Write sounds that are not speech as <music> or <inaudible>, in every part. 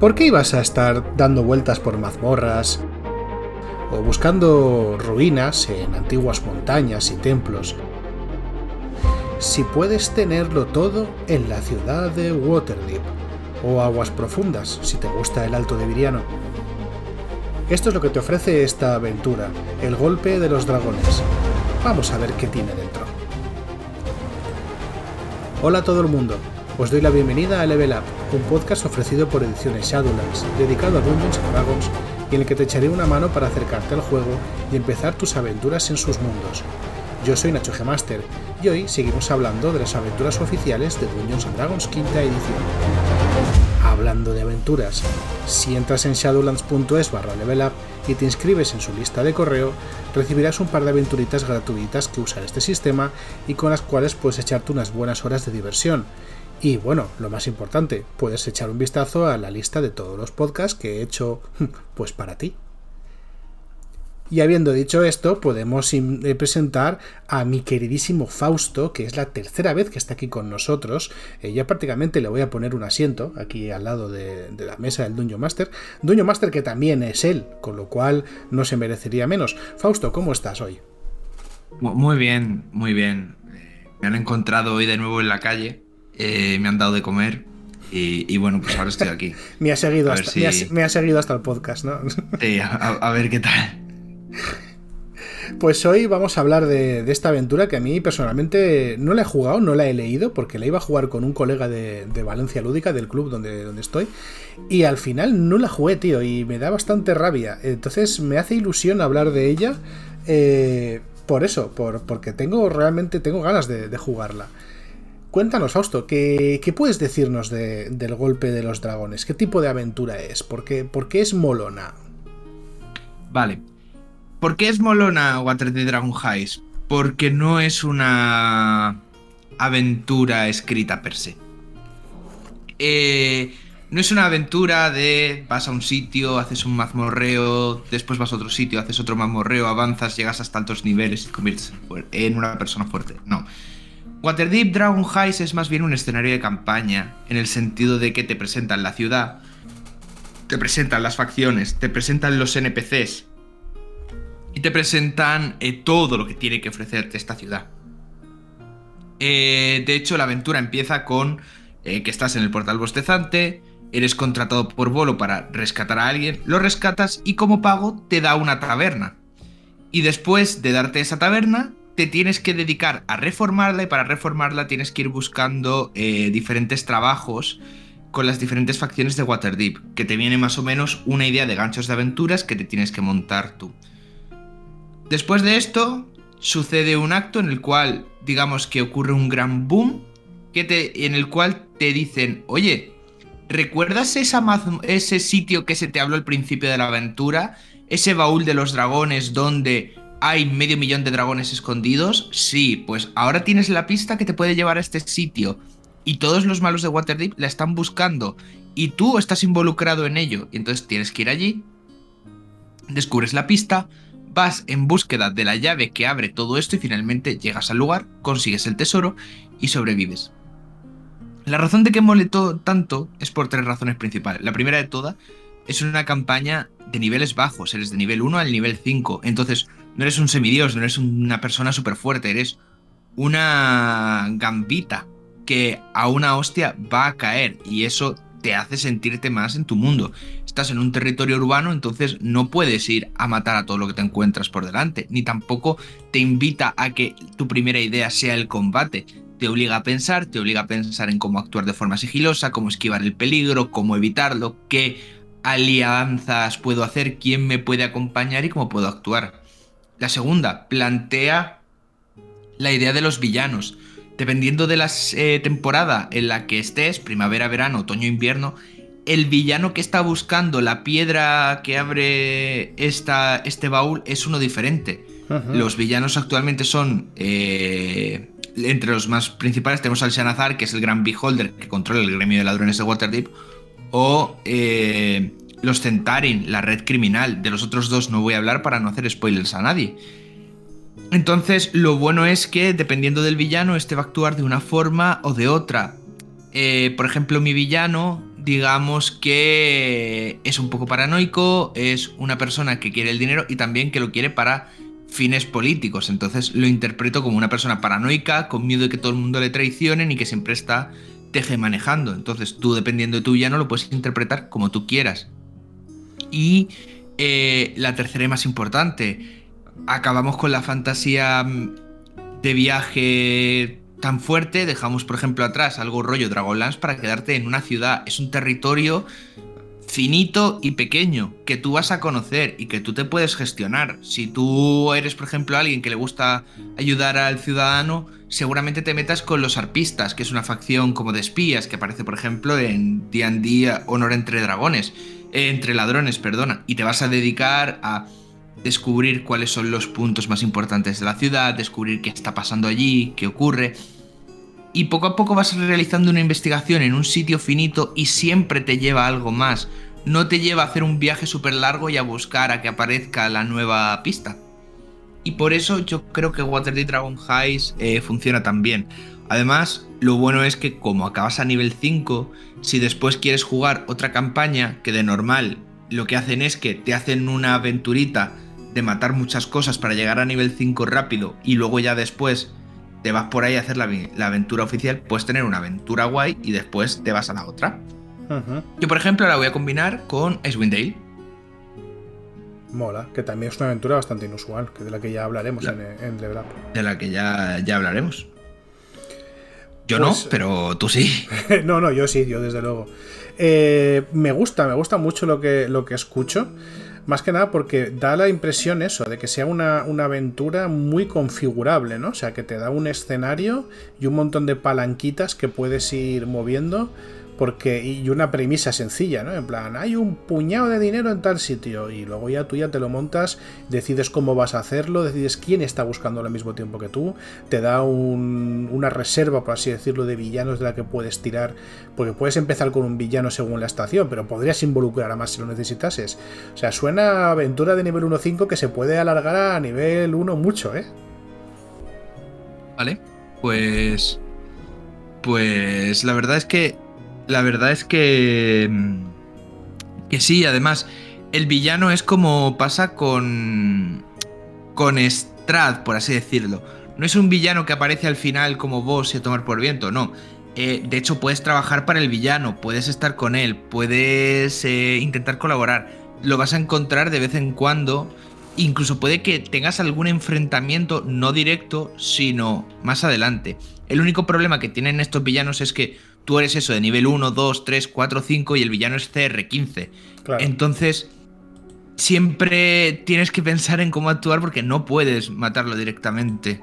¿Por qué ibas a estar dando vueltas por mazmorras o buscando ruinas en antiguas montañas y templos si puedes tenerlo todo en la ciudad de Waterdeep o aguas profundas si te gusta el Alto de Viriano? Esto es lo que te ofrece esta aventura, el golpe de los dragones. Vamos a ver qué tiene dentro. Hola a todo el mundo, os doy la bienvenida a Level Up, un podcast ofrecido por Ediciones Shadowlands, dedicado a Dungeons Dragons y en el que te echaré una mano para acercarte al juego y empezar tus aventuras en sus mundos. Yo soy Nacho Gemaster y hoy seguimos hablando de las aventuras oficiales de Dungeons Dragons quinta edición. Hablando de aventuras, si entras en shadowlands.es barra level y te inscribes en su lista de correo, recibirás un par de aventuritas gratuitas que usan este sistema y con las cuales puedes echarte unas buenas horas de diversión. Y bueno, lo más importante, puedes echar un vistazo a la lista de todos los podcasts que he hecho <laughs> pues para ti. Y habiendo dicho esto, podemos eh, presentar a mi queridísimo Fausto, que es la tercera vez que está aquí con nosotros. Eh, ya prácticamente le voy a poner un asiento aquí al lado de, la mesa del Dungeon Master. Dungeon Master que también es él, con lo cual no se merecería menos. Fausto, ¿cómo estás hoy? Muy bien, muy bien. Eh, me han encontrado hoy de nuevo en la calle, me han dado de comer y, bueno, pues ahora estoy aquí. <laughs> me, ha seguido hasta, me, ha, seguido hasta el podcast, ¿no? <laughs> sí, a ver qué tal. Pues hoy vamos a hablar de, esta aventura que a mí personalmente no la he jugado, no la he leído, porque la iba a jugar con un colega de, Valencia Lúdica, del club donde, donde estoy, y al final no la jugué, tío, y me da bastante rabia. Entonces me hace ilusión hablar de ella eh, por eso, por, porque tengo realmente tengo ganas de, jugarla. Cuéntanos, Fausto, ¿qué, puedes decirnos del golpe de los dragones? ¿Qué tipo de aventura es? ¿Por qué, es molona? Vale, ¿Por qué es molona Waterdeep Dragon Heist? Porque no es una aventura escrita per se. Eh, no es una aventura de vas a un sitio, haces un mazmorreo, después vas a otro sitio, haces otro mazmorreo, avanzas, llegas hasta altos niveles y te conviertes en una persona fuerte. No. Waterdeep Dragon Heist es más bien un escenario de campaña, en el sentido de que te presentan la ciudad, te presentan las facciones, te presentan los NPCs, y te presentan eh, todo lo que tiene que ofrecerte esta ciudad. Eh, de hecho, la aventura empieza con eh, que estás en el portal bostezante, eres contratado por Bolo para rescatar a alguien, lo rescatas y como pago te da una taberna. Y después de darte esa taberna, te tienes que dedicar a reformarla y para reformarla tienes que ir buscando diferentes trabajos con las diferentes facciones de Waterdeep, que te viene más o menos una idea de ganchos de aventuras que te tienes que montar tú. Después de esto, sucede un acto en el cual, digamos que ocurre un gran boom, que te, en el cual te dicen, oye, ¿recuerdas ese sitio que se te habló al principio de la aventura? Ese baúl de los dragones donde hay medio millón de dragones escondidos? Sí, pues ahora tienes la pista que te puede llevar a este sitio. Y todos los malos de Waterdeep la están buscando. Y tú estás involucrado en ello. Y entonces tienes que ir allí. Descubres la pista vas en búsqueda de la llave que abre todo esto y finalmente llegas al lugar, consigues el tesoro y sobrevives. La razón de que moletó tanto es por tres razones principales. La primera de todas es una campaña de niveles bajos, eres de nivel 1 al nivel 5, entonces no eres un semidios, no eres una persona súper fuerte, eres una gambita que a una hostia va a caer y eso te hace sentirte más en tu mundo. Estás en un territorio urbano, entonces no puedes ir a matar a todo lo que te encuentras por delante, ni tampoco te invita a que tu primera idea sea el combate. Te obliga a pensar, te obliga a pensar en cómo actuar de forma sigilosa, cómo esquivar el peligro, cómo evitarlo, qué alianzas puedo hacer, quién me puede acompañar y cómo puedo actuar. La segunda, plantea la idea de los villanos dependiendo de la eh, temporada en la que estés, primavera, verano, otoño, invierno, el villano que está buscando la piedra que abre esta, este baúl es uno diferente. Los villanos actualmente son, eh, entre los más principales tenemos al Shanazar, que es el gran beholder que controla el gremio de ladrones de Waterdeep, o eh, los Centarin, la red criminal. De los otros dos no voy a hablar para no hacer spoilers a nadie. Entonces, lo bueno es que dependiendo del villano, este va a actuar de una forma o de otra. Eh, por ejemplo, mi villano digamos que es un poco paranoico, es una persona que quiere el dinero y también que lo quiere para fines políticos. Entonces lo interpreto como una persona paranoica, con miedo de que todo el mundo le traicionen y que siempre está teje manejando. Entonces tú, dependiendo de tu villano, lo puedes interpretar como tú quieras. Y eh, la tercera y más importante, acabamos con la fantasía mm, de viaje tan fuerte, dejamos por ejemplo atrás algo rollo Dragonlance para quedarte en una ciudad. Es un territorio finito y pequeño que tú vas a conocer y que tú te puedes gestionar. Si tú eres, por ejemplo, alguien que le gusta ayudar al ciudadano, seguramente te metas con los arpistas, que es una facción como de espías que aparece, por ejemplo, en D&D Honor entre dragones, entre ladrones, perdona, y te vas a dedicar a descubrir cuáles son los puntos más importantes de la ciudad, descubrir qué está pasando allí, qué ocurre y poco a poco vas realizando una investigación en un sitio finito y siempre te lleva algo más. No te lleva a hacer un viaje súper largo y a buscar a que aparezca la nueva pista. Y por eso yo creo que Waterdeep Dragon Highs eh, funciona tan bien. Además, lo bueno es que como acabas a nivel 5, si después quieres jugar otra campaña, que de normal lo que hacen es que te hacen una aventurita de matar muchas cosas para llegar a nivel 5 rápido y luego ya después te vas por ahí a hacer la, aventura oficial, puedes tener una aventura guay y después te vas a la otra. Yo, por ejemplo, la voy a combinar con Icewind Dale. Mola, que también es una aventura bastante inusual, que de la que ya hablaremos en, en Level Up. De la que ya, ya hablaremos. Yo no, pues, pero tú sí. <laughs> no, no, yo sí, yo desde luego. Eh, me gusta, me gusta mucho lo que, lo que escucho. Más que nada porque da la impresión eso, de que sea una, una, aventura muy configurable, ¿no? O sea, que te da un escenario y un montón de palanquitas que puedes ir moviendo porque, y una premisa sencilla, ¿no? En plan, hay un puñado de dinero en tal sitio y luego ya tú ya te lo montas, decides cómo vas a hacerlo, decides quién está buscando al mismo tiempo que tú, te da una reserva, por así decirlo, de villanos de la que puedes tirar, porque puedes empezar con un villano según la estación, pero podrías involucrar a más si lo necesitases. O sea, suena aventura de nivel 1.5 que se puede alargar a nivel 1 mucho, ¿eh? Vale, pues... Pues la verdad es que la verdad es que. Que sí, además, el villano es como pasa con. con Strad, por así decirlo. No es un villano que aparece al final como vos y a tomar por viento, no. Eh, de hecho, puedes trabajar para el villano, puedes estar con él, puedes eh, intentar colaborar. Lo vas a encontrar de vez en cuando. Incluso puede que tengas algún enfrentamiento no directo, sino más adelante. El único problema que tienen estos villanos es que tú eres eso de nivel 1, 2, 3, 4, 5 y el villano es CR15. Entonces, siempre tienes que pensar en cómo actuar porque no puedes matarlo directamente.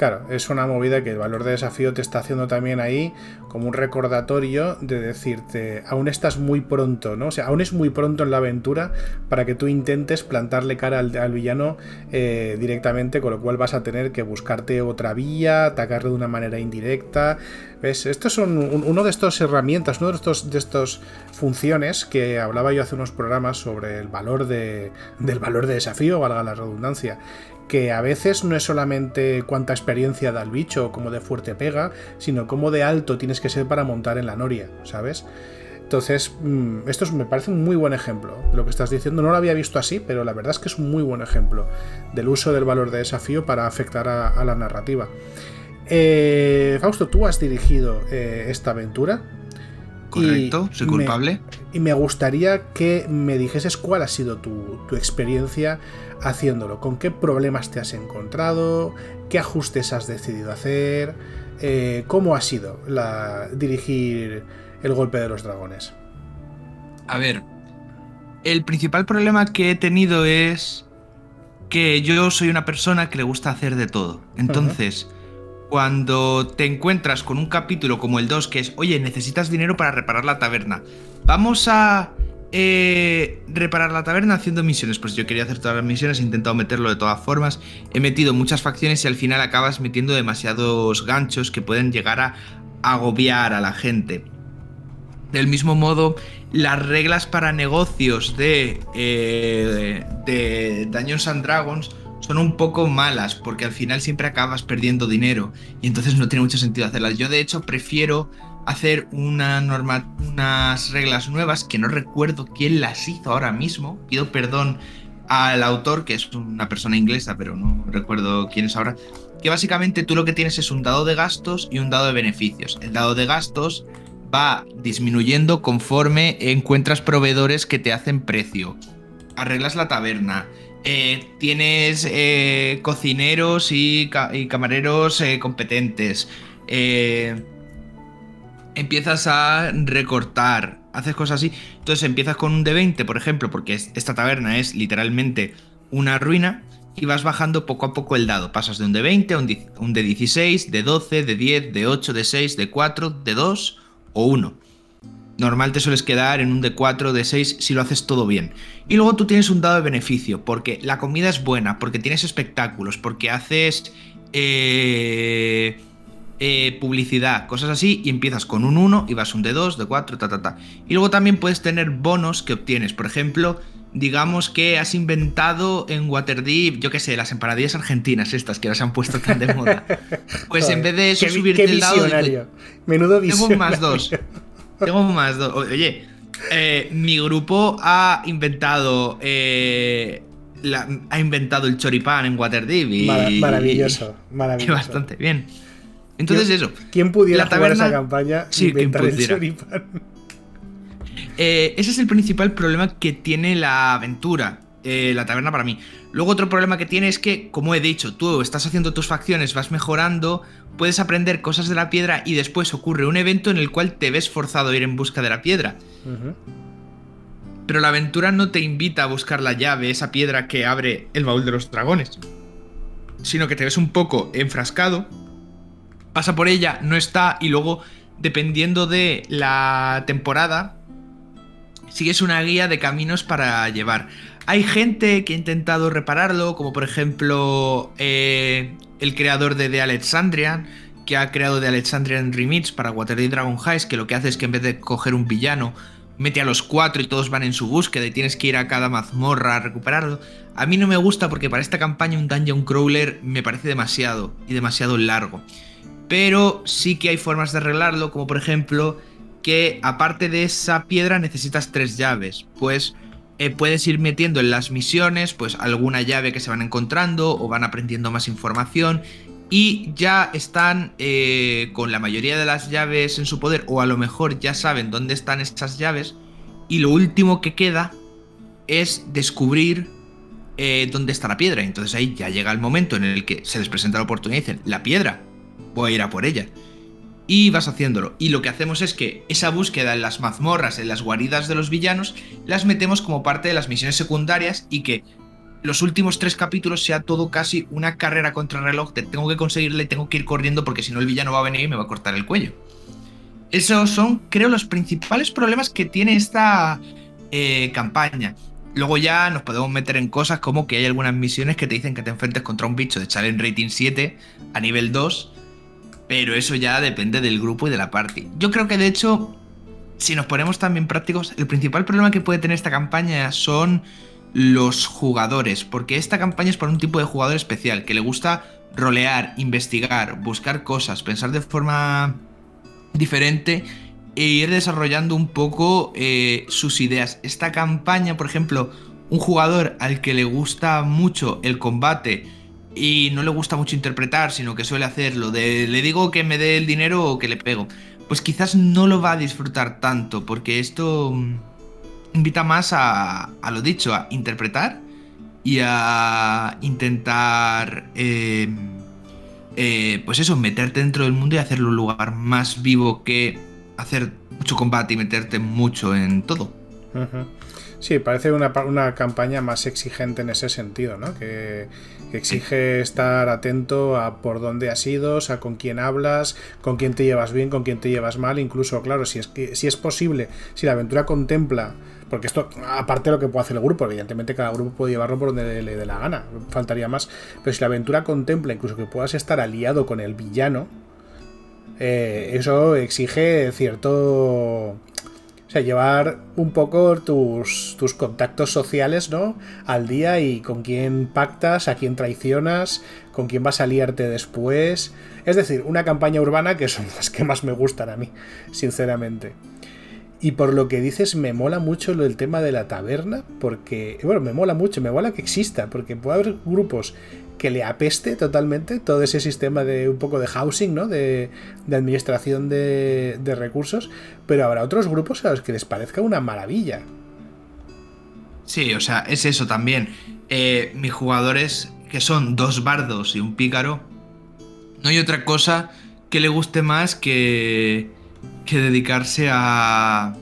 Claro, es una movida que el valor de desafío te está haciendo también ahí como un recordatorio de decirte, aún estás muy pronto, ¿no? O sea, aún es muy pronto en la aventura para que tú intentes plantarle cara al, villano eh, directamente, con lo cual vas a tener que buscarte otra vía, atacarle de una manera indirecta. ¿Ves? Estos son uno de estas herramientas, uno de estos, de estos funciones que hablaba yo hace unos programas sobre el valor de, del valor de desafío, valga la redundancia que a veces no es solamente cuánta experiencia da el bicho o cómo de fuerte pega, sino cómo de alto tienes que ser para montar en la noria, ¿sabes? Entonces, mm, esto me parece un muy buen ejemplo de lo que estás diciendo. No lo había visto así, pero la verdad es que es un muy buen ejemplo del uso del valor de desafío para afectar a, la narrativa. Eh, Fausto, tú has dirigido eh, esta aventura. Correcto, soy culpable. y me gustaría que me dijeses cuál ha sido tu, tu experiencia haciéndolo, con qué problemas te has encontrado, qué ajustes has decidido hacer, eh, cómo ha sido la, dirigir el golpe de los dragones. A ver, el principal problema que he tenido es que yo soy una persona que le gusta hacer de todo. Entonces, cuando te encuentras con un capítulo como el 2 que es, oye, necesitas dinero para reparar la taberna, vamos a eh, reparar la taberna haciendo misiones. Pues yo quería hacer todas las misiones, he intentado meterlo de todas formas. He metido muchas facciones y al final acabas metiendo demasiados ganchos que pueden llegar a agobiar a la gente. Del mismo modo, las reglas para negocios de, eh, de Dungeons and Dragons son un poco malas porque al final siempre acabas perdiendo dinero y entonces no tiene mucho sentido hacerlas. Yo de hecho prefiero hacer una norma, unas reglas nuevas que no recuerdo quién las hizo ahora mismo. Pido perdón al autor, que es una persona inglesa, pero no recuerdo quién es ahora. Que básicamente tú lo que tienes es un dado de gastos y un dado de beneficios. El dado de gastos va disminuyendo conforme encuentras proveedores que te hacen precio. Arreglas la taberna. Eh, tienes eh, cocineros y, camareros eh, competentes. empiezas a recortar. Haces cosas así. Entonces empiezas con un de 20, por ejemplo, porque esta taberna es literalmente una ruina. Y vas bajando poco a poco el dado. Pasas de un de 20 a un de 16, de 12, de 10, de 8, de 6, de 4, de 2 o 1. Normal te sueles quedar en un de 4, de 6 si lo haces todo bien. Y luego tú tienes un dado de beneficio, porque la comida es buena, porque tienes espectáculos, porque haces eh, eh, publicidad, cosas así, y empiezas con un 1 y vas un de 2, de 4, ta, ta, ta. Y luego también puedes tener bonos que obtienes. Por ejemplo, digamos que has inventado en Waterdeep, yo qué sé, las empanadillas argentinas estas que ahora se han puesto tan de moda. <laughs> Pues en vez de eso subirte el dado... Menudo Tengo un más dos. Tengo más dos. Oye, eh, mi grupo ha inventado. Eh, ha inventado el choripán en Waterdeep. Y, maravilloso, <laughs> maravilloso. bastante bien. Entonces, eso. ¿Quién pudiera la taberna, esa campaña sí, inventar el choripán? Eh, ese es el principal problema que tiene la aventura. La taberna para mí. Luego otro problema que tiene es que, como he dicho, tú estás haciendo tus facciones, vas mejorando, puedes aprender cosas de la piedra y después ocurre un evento en el cual te ves forzado a ir en busca de la piedra. Pero la aventura no te invita a buscar la llave, esa piedra que abre el baúl de los dragones, sino que te ves un poco enfrascado, pasa por ella, no está y luego, dependiendo de la temporada, sigues una guía de caminos para llevar. Hay gente que ha intentado repararlo, como por ejemplo eh, el creador de The Alexandrian, que ha creado The Alexandrian Remix para Waterdeep Dragon Heist, que lo que hace es que en vez de coger un villano, mete a los cuatro y todos van en su búsqueda y tienes que ir a cada mazmorra a recuperarlo. A mí no me gusta porque para esta campaña un dungeon crawler me parece demasiado y demasiado largo. Pero sí que hay formas de arreglarlo, como por ejemplo que aparte de esa piedra necesitas tres llaves. Pues eh, puedes ir metiendo en las misiones pues alguna llave que se van encontrando o van aprendiendo más información y ya están eh, con la mayoría de las llaves en su poder o a lo mejor ya saben dónde están esas llaves y lo último que queda es descubrir eh, dónde está la piedra. Entonces ahí ya llega el momento en el que se les presenta la oportunidad y dicen, la piedra, voy a ir a por ella y vas haciéndolo. Y lo que hacemos es que esa búsqueda en las mazmorras, en las guaridas de los villanos, las metemos como parte de las misiones secundarias y que los últimos tres capítulos sea todo casi una carrera contra reloj. tengo que conseguirle, tengo que ir corriendo porque si no el villano va a venir y me va a cortar el cuello. Esos son, creo, los principales problemas que tiene esta eh, campaña. Luego ya nos podemos meter en cosas como que hay algunas misiones que te dicen que te enfrentes contra un bicho de challenge rating 7 a nivel 2 pero eso ya depende del grupo y de la party. Yo creo que de hecho, si nos ponemos también prácticos, el principal problema que puede tener esta campaña son los jugadores, porque esta campaña es para un tipo de jugador especial, que le gusta rolear, investigar, buscar cosas, pensar de forma diferente e ir desarrollando un poco eh, sus ideas. Esta campaña, por ejemplo, un jugador al que le gusta mucho el combate, y no le gusta mucho interpretar, sino que suele hacerlo de le digo que me dé el dinero o que le pego, pues quizás no lo va a disfrutar tanto, porque esto mm, invita más a, a lo dicho, a interpretar y a intentar, em, eh, pues eso, meterte dentro del mundo y hacerlo un lugar más vivo que hacer mucho combate y meterte mucho en todo. Sí, parece una, una, campaña más exigente en ese sentido, ¿no? Que, exige estar atento a por dónde has ido, a con quién hablas, con quién te llevas bien, con quién te llevas mal, incluso, claro, si es, que, si es posible, si la aventura contempla, porque esto, aparte de lo que puede hacer el grupo, evidentemente cada grupo puede llevarlo por donde le dé la gana, faltaría más, pero si la aventura contempla incluso que puedas estar aliado con el villano, eh, eso exige cierto O sea, llevar un poco tus, tus contactos sociales, ¿no? Al día y con quién pactas, a quién traicionas, con quién vas a liarte después. Es decir, una campaña urbana que son <laughs> las que más me gustan a mí, sinceramente. Y por lo que dices, me mola mucho del tema de la taberna, porque, bueno, me mola mucho, me mola que exista, porque puede haber grupos que le apeste totalmente todo ese sistema de un poco de housing, ¿no? De, administración de, recursos, pero habrá otros grupos a los que les parezca una maravilla. Sí, o sea, es eso también. Eh, mis jugadores, que son dos bardos y un pícaro, no hay otra cosa que le guste más que, que dedicarse a,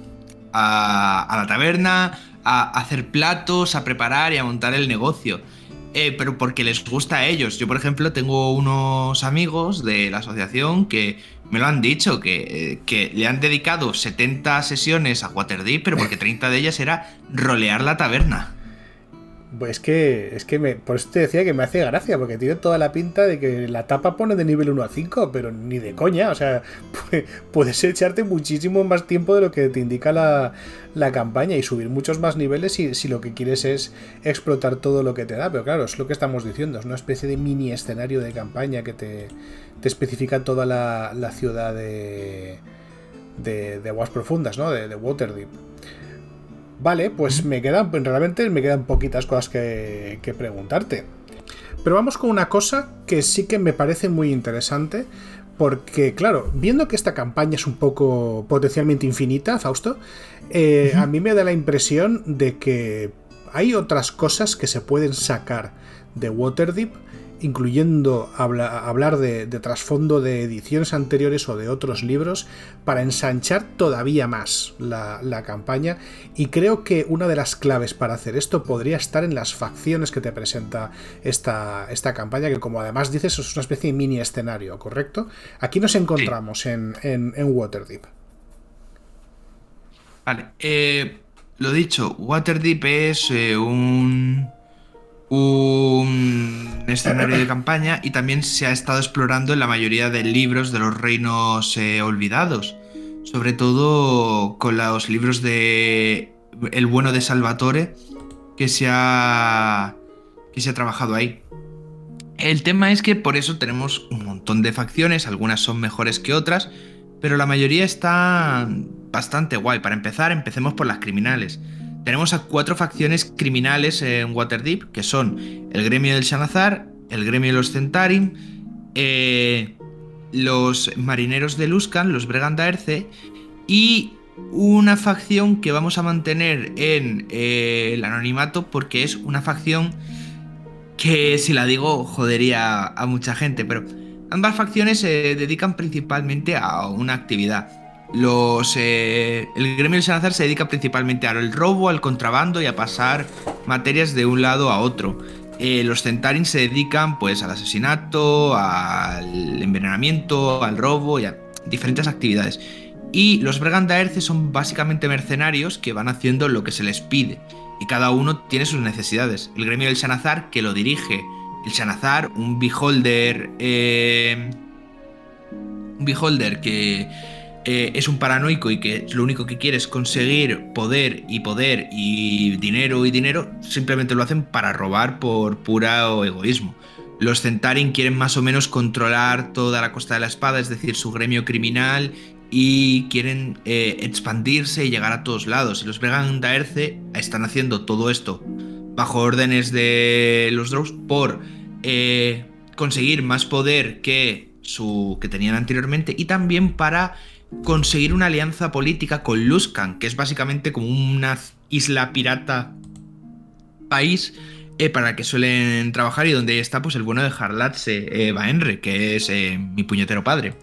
a, a la taberna, a hacer platos, a preparar y a montar el negocio. Eh, pero porque les gusta a ellos. Yo, por ejemplo, tengo unos amigos de la asociación que me lo han dicho, que, eh, que le han dedicado 70 sesiones a Waterdeep, pero porque 30 de ellas era rolear la taberna. Pues es que, es que me, por eso te decía que me hace gracia, porque tiene toda la pinta de que la tapa pone de nivel 1 a 5, pero ni de coña, o sea, <laughs> puedes echarte muchísimo más tiempo de lo que te indica la, campaña y subir muchos más niveles si, si, lo que quieres es explotar todo lo que te da, pero claro, es lo que estamos diciendo, es una especie de mini escenario de campaña que te, te especifica toda la, ciudad de, de, aguas profundas, ¿no? De, de Waterdeep. Vale, pues me quedan, realmente me quedan poquitas cosas que, preguntarte. Pero vamos con una cosa que sí que me parece muy interesante, porque, claro, viendo que esta campaña es un poco potencialmente infinita, Fausto, eh, a mí me da la impresión de que hay otras cosas que se pueden sacar de Waterdeep incluyendo hablar de, trasfondo de ediciones anteriores o de otros libros, para ensanchar todavía más la, campaña. Y creo que una de las claves para hacer esto podría estar en las facciones que te presenta esta, esta campaña, que como además dices es una especie de mini escenario, ¿correcto? Aquí nos encontramos en, en, Waterdeep. Vale, eh, lo dicho, Waterdeep es eh, un un escenario de campaña y también se ha estado explorando en la mayoría de libros de los reinos eh, olvidados, sobre todo con los libros de El bueno de Salvatore que se ha que se ha trabajado ahí. El tema es que por eso tenemos un montón de facciones, algunas son mejores que otras, pero la mayoría está bastante guay. Para empezar, empecemos por las criminales tenemos a cuatro facciones criminales en Waterdeep, que son el gremio del Shanazar, el gremio de los Centarim, eh, los marineros de Luskan, los Bregandaerce, y una facción que vamos a mantener en eh, el anonimato porque es una facción que si la digo jodería a mucha gente, pero ambas facciones se dedican principalmente a una actividad. Los, eh, el gremio del Salazar se dedica principalmente al robo, al contrabando y a pasar materias de un lado a otro. Eh, los Centarin se dedican pues al asesinato, al envenenamiento, al robo y a diferentes actividades. Y los Bregandaerce son básicamente mercenarios que van haciendo lo que se les pide. Y cada uno tiene sus necesidades. El gremio del Sanazar, que lo dirige el Sanazar, un beholder. Eh, un beholder que eh, es un paranoico y que lo único que quiere es conseguir poder y poder y dinero y dinero, simplemente lo hacen para robar por puro egoísmo. Los Centarin quieren más o menos controlar toda la costa de la espada, es decir, su gremio criminal, y quieren eh, expandirse y llegar a todos lados. Y los Bregan Daerce están haciendo todo esto bajo órdenes de los Drows por eh, conseguir más poder que, su, que tenían anteriormente y también para conseguir una alianza política con Luskan, que es básicamente como una isla pirata país eh, para que suelen trabajar y donde está pues el bueno de Harlatse eh, Baenre, que es eh, mi puñetero padre.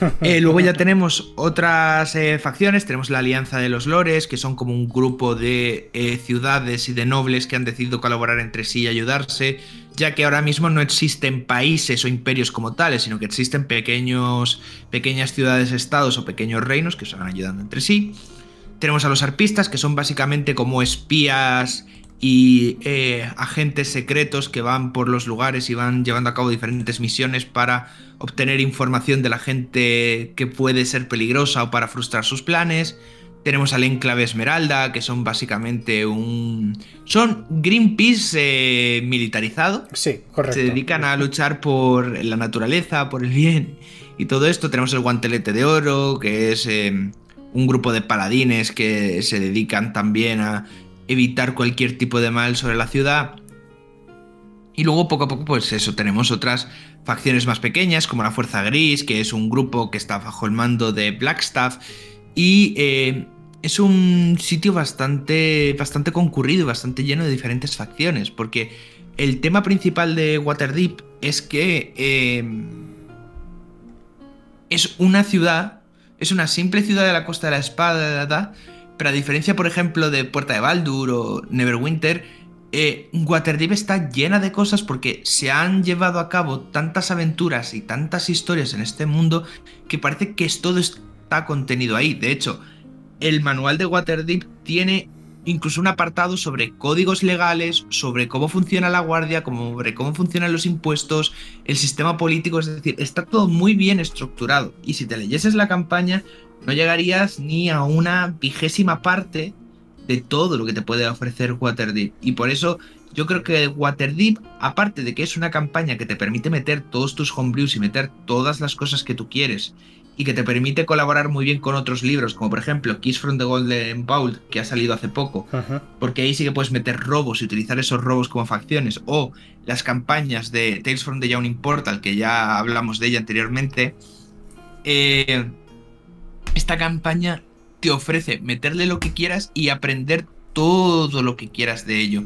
<laughs> Eh, luego ya tenemos otras facciones, tenemos la Alianza de los Lores, que son como un grupo de ciudades y de nobles que han decidido colaborar entre sí y ayudarse ya que ahora mismo no existen países o imperios como tales, sino que existen pequeños, pequeñas ciudades-estados o pequeños reinos que se van ayudando entre sí. Tenemos a los arpistas, que son básicamente como espías y eh, agentes secretos que van por los lugares y van llevando a cabo diferentes misiones para obtener información de la gente que puede ser peligrosa o para frustrar sus planes. Tenemos al Enclave Esmeralda, que son básicamente un. Son Greenpeace eh, militarizado. Sí, correcto. Se dedican a luchar por la naturaleza, por el bien y todo esto. Tenemos el Guantelete de Oro, que es eh, un grupo de paladines que se dedican también a evitar cualquier tipo de mal sobre la ciudad. Y luego poco a poco, pues eso, tenemos otras facciones más pequeñas, como la Fuerza Gris, que es un grupo que está bajo el mando de Blackstaff. Y eh, es un sitio bastante, bastante concurrido bastante lleno de diferentes facciones, porque el tema principal de Waterdeep es que eh, es una ciudad, es una simple ciudad de la Costa de la Espada, pero a diferencia, por ejemplo, de Puerta de Baldur o Neverwinter, eh, Waterdeep está llena de cosas porque se han llevado a cabo tantas aventuras y tantas historias en este mundo que parece que todo está contenido ahí. De hecho, el manual de Waterdeep tiene incluso un apartado sobre códigos legales, sobre cómo funciona la guardia, sobre cómo funcionan los impuestos, el sistema político, es decir, está todo muy bien estructurado. Y si te leyeses la campaña, no llegarías ni a una vigésima parte de todo lo que te puede ofrecer Waterdeep. Y por eso yo creo que Waterdeep, aparte de que es una campaña que te permite meter todos tus homebrews y meter todas las cosas que tú quieres, y que te permite colaborar muy bien con otros libros, como por ejemplo Kiss from the Golden Bowl, que ha salido hace poco, porque ahí sí que puedes meter robos y utilizar esos robos como facciones, o las campañas de Tales from the Yawning Portal, que ya hablamos de ella anteriormente. Eh, esta campaña te ofrece meterle lo que quieras y aprender todo lo que quieras de ello.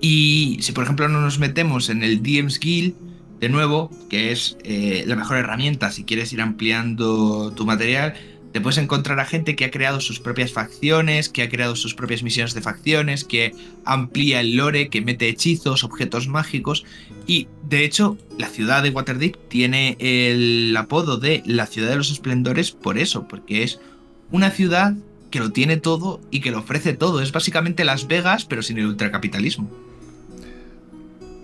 Y si por ejemplo no nos metemos en el DM's Guild, de nuevo, que es eh, la mejor herramienta si quieres ir ampliando tu material, te puedes encontrar a gente que ha creado sus propias facciones, que ha creado sus propias misiones de facciones, que amplía el lore, que mete hechizos, objetos mágicos. Y de hecho, la ciudad de Waterdeep tiene el apodo de la ciudad de los esplendores por eso, porque es una ciudad que lo tiene todo y que lo ofrece todo. Es básicamente Las Vegas, pero sin el ultracapitalismo.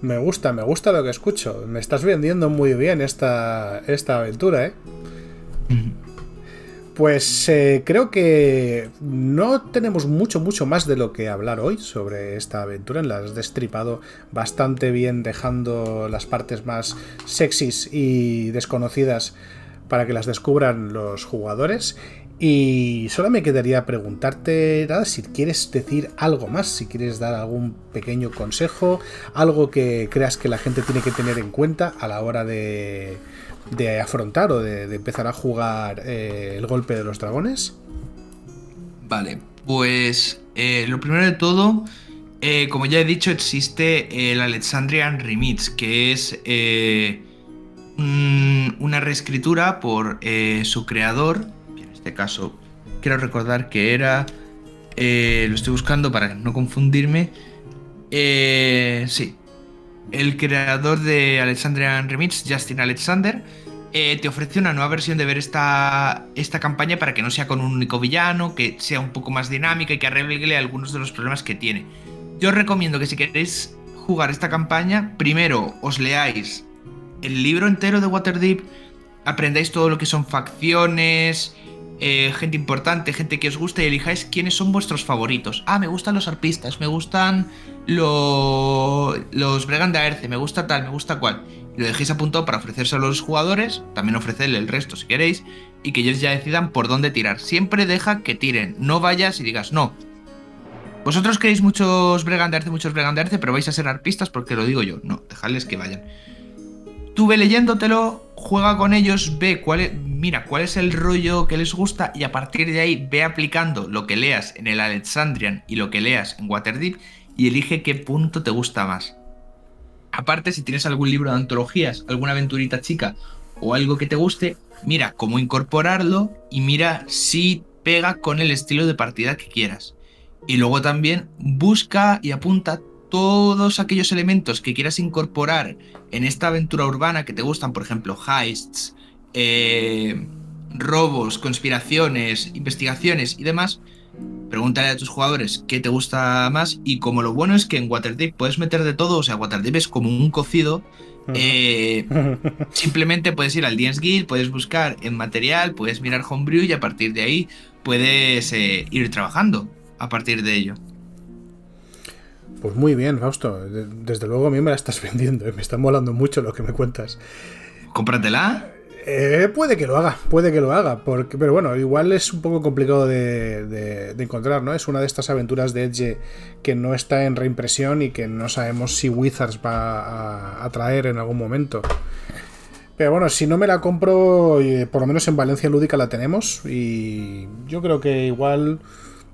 Me gusta, me gusta lo que escucho. Me estás vendiendo muy bien esta, esta aventura, ¿eh? Pues eh, creo que no tenemos mucho, mucho más de lo que hablar hoy sobre esta aventura. La has destripado bastante bien, dejando las partes más sexys y desconocidas para que las descubran los jugadores. Y solo me quedaría preguntarte, nada, si quieres decir algo más, si quieres dar algún pequeño consejo, algo que creas que la gente tiene que tener en cuenta a la hora de, afrontar o de, empezar a jugar eh, el golpe de los dragones. Vale, pues eh, lo primero de todo, eh, como ya he dicho, existe el Alexandrian Remix, que es una reescritura por su creador este caso, quiero recordar que era. Eh, lo estoy buscando para no confundirme. Eh, sí. El creador de Alexandrian Remix, Justin Alexander, eh, te ofrece una nueva versión de ver esta, esta campaña para que no sea con un único villano, que sea un poco más dinámica y que arregle algunos de los problemas que tiene. Yo os recomiendo que si queréis jugar esta campaña, primero os leáis el libro entero de Waterdeep, aprendáis todo lo que son facciones, eh, gente importante, gente que os guste y elijáis quiénes son vuestros favoritos. Ah, me gustan los arpistas, me gustan los Bregan de Aerce, me gusta tal, me gusta cual. Lo dejéis apuntado para ofrecerse a los jugadores, también ofrecerle el resto si queréis, y que ellos ya decidan por dónde tirar. Siempre deja que tiren, no vayas y digas, no. Vosotros queréis muchos Bregan de Aerce, muchos Bregan de Aerce, pero vais a ser arpistas porque lo digo yo. No, dejadles que vayan. Tú ve leyéndotelo, juega con ellos, ve cuál es, mira cuál es el rollo que les gusta y a partir de ahí ve aplicando lo que leas en el Alexandrian y lo que leas en Waterdeep y elige qué punto te gusta más. Aparte, si tienes algún libro de antologías, alguna aventurita chica o algo que te guste, mira cómo incorporarlo y mira si pega con el estilo de partida que quieras. Y luego también busca y apunta todos aquellos elementos que quieras incorporar en esta aventura urbana que te gustan, por ejemplo, heists, eh, robos, conspiraciones, investigaciones y demás, pregúntale a tus jugadores qué te gusta más y como lo bueno es que en Waterdeep puedes meter de todo, o sea, Waterdeep es como un cocido, eh, <laughs> simplemente puedes ir al DNS Guild, puedes buscar en material, puedes mirar Homebrew y a partir de ahí puedes eh, ir trabajando a partir de ello. Pues muy bien, Fausto. Desde luego a mí me la estás <laughs> vendiendo. ¿eh? Me está molando mucho lo que me cuentas. Cómpratela. Eh, puede que lo haga, puede que lo haga, porque, pero bueno, igual es un poco complicado de, encontrar, ¿no? Es una de estas aventuras de Edge que no está en reimpresión y que no sabemos si Wizards va a, traer en algún momento. Pero bueno, si no me la compro, eh, por lo menos en Valencia Lúdica la tenemos y yo creo que igual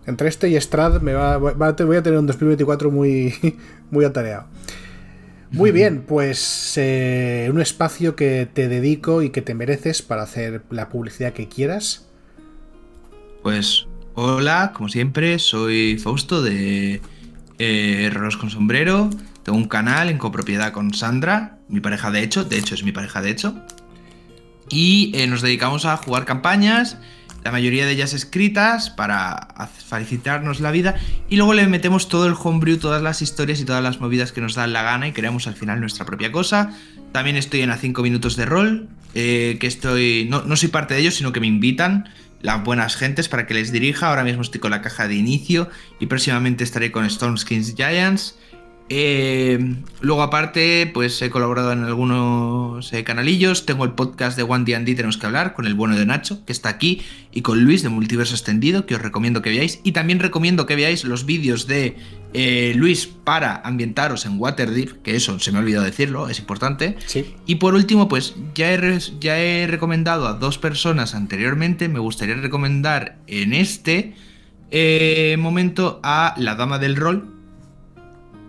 entre este y Strad me va, voy a tener un 2024 muy, <laughs> muy atareado. Muy bien, pues eh, un espacio que te dedico y que te mereces para hacer la publicidad que quieras. Pues hola, como siempre, soy Fausto de eh, con Sombrero. Tengo un canal en copropiedad con Sandra, mi pareja de hecho, de hecho es mi pareja de hecho. Y eh, nos dedicamos a jugar campañas la mayoría de ellas escritas para facilitarnos la vida y luego le metemos todo el homebrew, todas las historias y todas las movidas que nos dan la gana y creamos al final nuestra propia cosa. También estoy en a 5 minutos de rol, eh, que estoy, no, no soy parte de ellos, sino que me invitan las buenas gentes para que les dirija. Ahora mismo estoy con la caja de inicio y próximamente estaré con Stormskins Giants. Eh, luego aparte, pues he colaborado en algunos eh, canalillos. Tengo el podcast de One D&D Tenemos que hablar con el bueno de Nacho, que está aquí, y con Luis de Multiverso Extendido, que os recomiendo que veáis. Y también recomiendo que veáis los vídeos de eh, Luis para ambientaros en Waterdeep, que eso se me ha olvidado decirlo, es importante. Y por último, pues ya he, ya he recomendado a dos personas anteriormente. Me gustaría recomendar en este momento a La Dama del Rol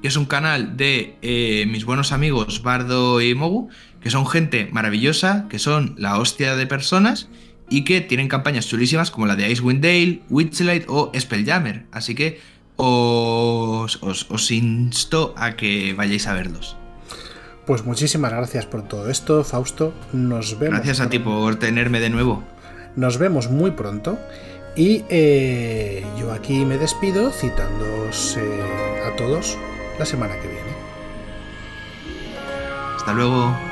que es un canal de eh, mis buenos amigos Bardo y Mogu, que son gente maravillosa, que son la hostia de personas y que tienen campañas chulísimas como la de Icewind Dale, Witchlight o Spelljammer. Así que os, os, insto a que vayáis a verlos. Pues muchísimas gracias por todo esto, Fausto. Nos vemos. Gracias a ti por tenerme de nuevo. Nos vemos muy pronto. Y eh, yo aquí me despido citándoos eh, a todos la semana que viene. Hasta luego.